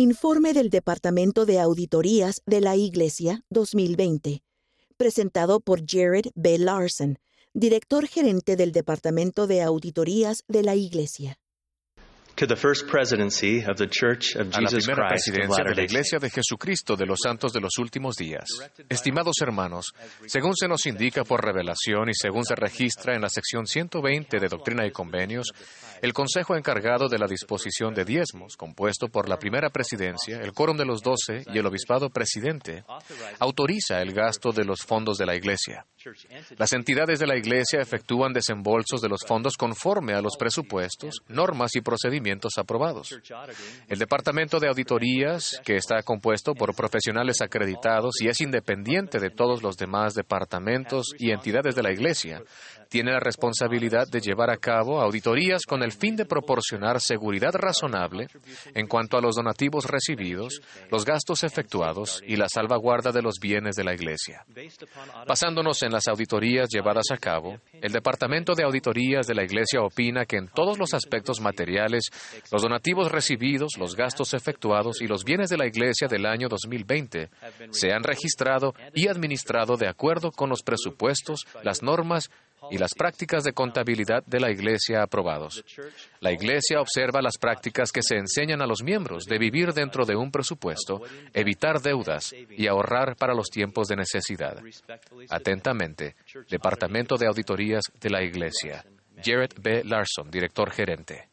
Informe del Departamento de Auditorías de la Iglesia 2020, presentado por Jared B. Larson, director gerente del Departamento de Auditorías de la Iglesia. To the first presidency of the Church of a la Jesus primera Christ of presidencia de la Iglesia de Jesucristo de los Santos de los Últimos Días. Estimados hermanos, según se nos indica por revelación y según se registra en la sección 120 de Doctrina y Convenios, el Consejo encargado de la disposición de diezmos, compuesto por la primera presidencia, el Quórum de los Doce y el Obispado Presidente, autoriza el gasto de los fondos de la Iglesia. Las entidades de la Iglesia efectúan desembolsos de los fondos conforme a los presupuestos, normas y procedimientos aprobados. El Departamento de Auditorías, que está compuesto por profesionales acreditados y es independiente de todos los demás departamentos y entidades de la Iglesia, tiene la responsabilidad de llevar a cabo auditorías con el fin de proporcionar seguridad razonable en cuanto a los donativos recibidos, los gastos efectuados y la salvaguarda de los bienes de la Iglesia. Basándonos en las auditorías llevadas a cabo, el Departamento de Auditorías de la Iglesia opina que en todos los aspectos materiales, los donativos recibidos, los gastos efectuados y los bienes de la Iglesia del año 2020 se han registrado y administrado de acuerdo con los presupuestos, las normas y las prácticas de contabilidad de la Iglesia aprobados. La Iglesia observa las prácticas que se enseñan a los miembros de vivir dentro de un presupuesto, evitar deudas y ahorrar para los tiempos de necesidad. Atentamente, Departamento de Auditorías de la Iglesia. Jared B. Larson, director gerente.